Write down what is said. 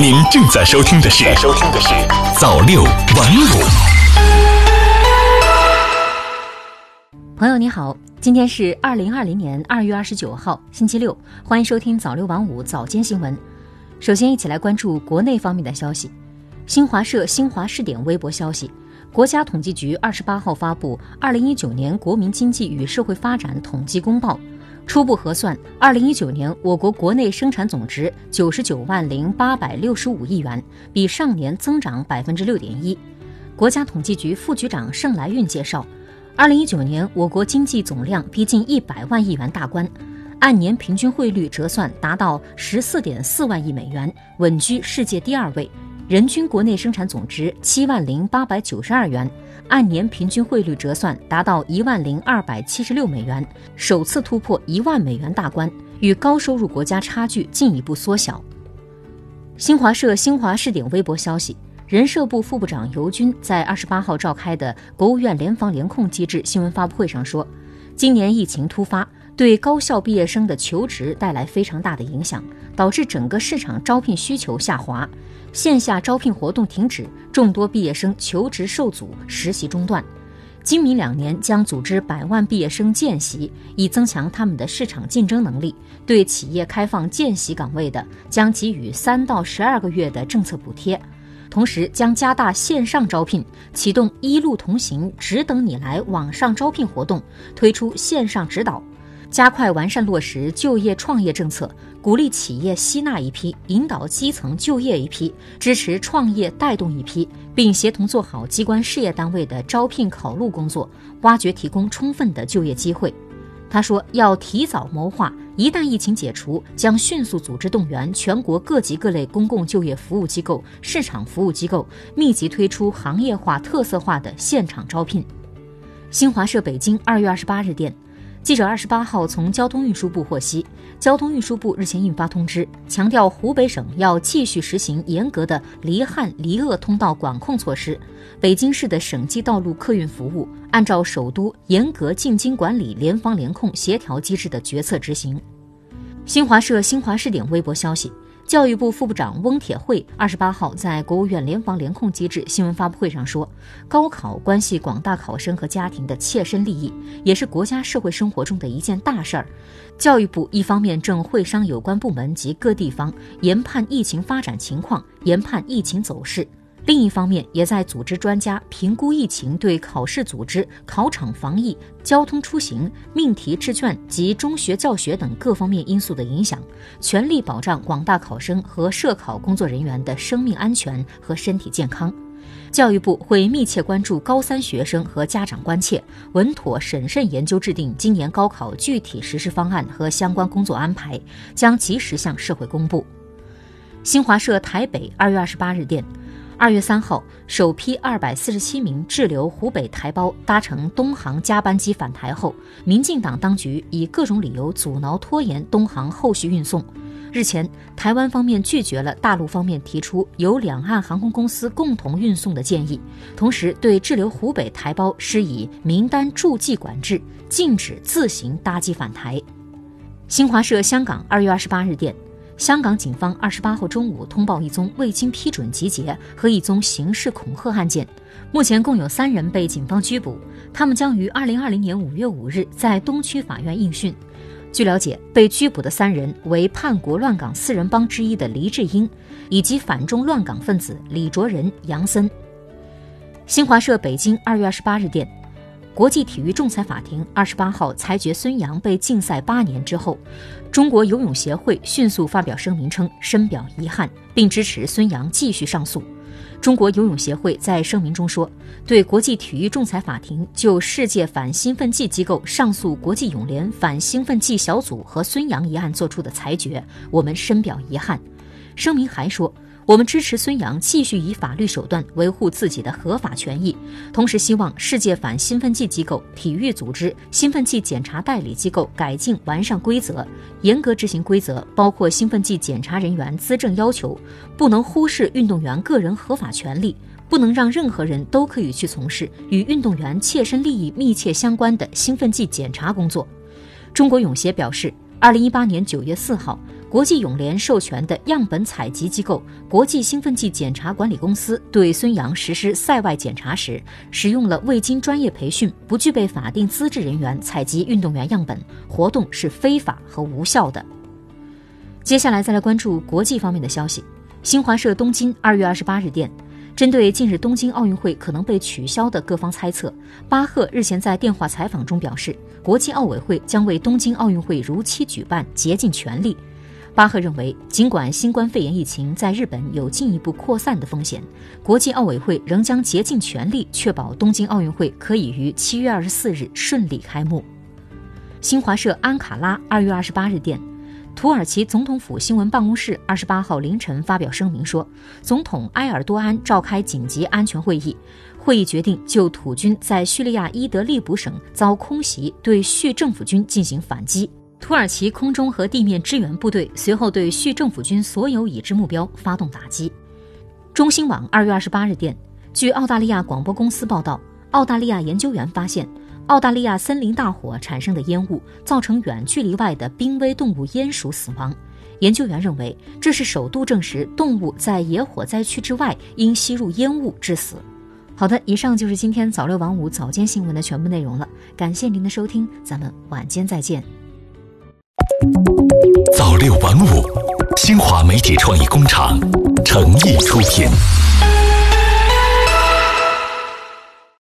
您正在收听的是《收听的是早六晚五》。朋友你好，今天是二零二零年二月二十九号，星期六，欢迎收听早六晚五早间新闻。首先，一起来关注国内方面的消息。新华社新华视点微博消息，国家统计局二十八号发布《二零一九年国民经济与社会发展统计公报》。初步核算，二零一九年我国国内生产总值九十九万零八百六十五亿元，比上年增长百分之六点一。国家统计局副局长盛来运介绍，二零一九年我国经济总量逼近一百万亿元大关，按年平均汇率折算达到十四点四万亿美元，稳居世界第二位。人均国内生产总值七万零八百九十二元，按年平均汇率折算达到一万零二百七十六美元，首次突破一万美元大关，与高收入国家差距进一步缩小。新华社新华视点微博消息，人社部副部长尤军在二十八号召开的国务院联防联控机制新闻发布会上说，今年疫情突发，对高校毕业生的求职带来非常大的影响，导致整个市场招聘需求下滑。线下招聘活动停止，众多毕业生求职受阻，实习中断。今明两年将组织百万毕业生见习，以增强他们的市场竞争能力。对企业开放见习岗位的，将给予三到十二个月的政策补贴。同时，将加大线上招聘，启动“一路同行，只等你来”网上招聘活动，推出线上指导。加快完善落实就业创业政策，鼓励企业吸纳一批，引导基层就业一批，支持创业带动一批，并协同做好机关事业单位的招聘考录工作，挖掘提供充分的就业机会。他说，要提早谋划，一旦疫情解除，将迅速组织动员全国各级各类公共就业服务机构、市场服务机构，密集推出行业化、特色化的现场招聘。新华社北京二月二十八日电。记者二十八号从交通运输部获悉，交通运输部日前印发通知，强调湖北省要继续实行严格的离汉离鄂通道管控措施，北京市的省际道路客运服务按照首都严格进京管理联防联控协调机制的决策执行。新华社新华视点微博消息。教育部副部长翁铁慧二十八号在国务院联防联控机制新闻发布会上说：“高考关系广大考生和家庭的切身利益，也是国家社会生活中的一件大事儿。教育部一方面正会商有关部门及各地方，研判疫情发展情况，研判疫情走势。”另一方面，也在组织专家评估疫情对考试组织、考场防疫、交通出行、命题制卷及中学教学等各方面因素的影响，全力保障广大考生和涉考工作人员的生命安全和身体健康。教育部会密切关注高三学生和家长关切，稳妥审慎研究制定今年高考具体实施方案和相关工作安排，将及时向社会公布。新华社台北二月二十八日电。二月三号，首批二百四十七名滞留湖北台胞搭乘东航加班机返台后，民进党当局以各种理由阻挠拖延东航后续运送。日前，台湾方面拒绝了大陆方面提出由两岸航空公司共同运送的建议，同时对滞留湖北台胞施以名单注记管制，禁止自行搭机返台。新华社香港二月二十八日电。香港警方二十八号中午通报一宗未经批准集结和一宗刑事恐吓案件，目前共有三人被警方拘捕，他们将于二零二零年五月五日在东区法院应讯。据了解，被拘捕的三人为叛国乱港四人帮之一的黎智英，以及反中乱港分子李卓人、杨森。新华社北京二月二十八日电。国际体育仲裁法庭二十八号裁决孙杨被禁赛八年之后，中国游泳协会迅速发表声明称深表遗憾，并支持孙杨继续上诉。中国游泳协会在声明中说：“对国际体育仲裁法庭就世界反兴奋剂机构上诉国际泳联反兴奋剂小组和孙杨一案作出的裁决，我们深表遗憾。”声明还说。我们支持孙杨继续以法律手段维护自己的合法权益，同时希望世界反兴奋剂机构、体育组织、兴奋剂检查代理机构改进完善规则，严格执行规则，包括兴奋剂检查人员资证要求，不能忽视运动员个人合法权利，不能让任何人都可以去从事与运动员切身利益密切相关的兴奋剂检查工作。中国泳协表示，二零一八年九月四号。国际泳联授权的样本采集机构国际兴奋剂检查管理公司对孙杨实施赛外检查时，使用了未经专业培训、不具备法定资质人员采集运动员样本，活动是非法和无效的。接下来再来关注国际方面的消息。新华社东京二月二十八日电，针对近日东京奥运会可能被取消的各方猜测，巴赫日前在电话采访中表示，国际奥委会将为东京奥运会如期举办竭尽全力。巴赫认为，尽管新冠肺炎疫情在日本有进一步扩散的风险，国际奥委会仍将竭尽全力确保东京奥运会可以于七月二十四日顺利开幕。新华社安卡拉二月二十八日电，土耳其总统府新闻办公室二十八号凌晨发表声明说，总统埃尔多安召开紧急安全会议，会议决定就土军在叙利亚伊德利卜省遭空袭对叙政府军进行反击。土耳其空中和地面支援部队随后对叙政府军所有已知目标发动打击。中新网二月二十八日电，据澳大利亚广播公司报道，澳大利亚研究员发现，澳大利亚森林大火产生的烟雾造成远距离外的濒危动物鼹鼠死亡。研究员认为，这是首度证实动物在野火灾区之外因吸入烟雾致死。好的，以上就是今天早六晚五早间新闻的全部内容了，感谢您的收听，咱们晚间再见。早六晚五，新华媒体创意工厂诚意出品。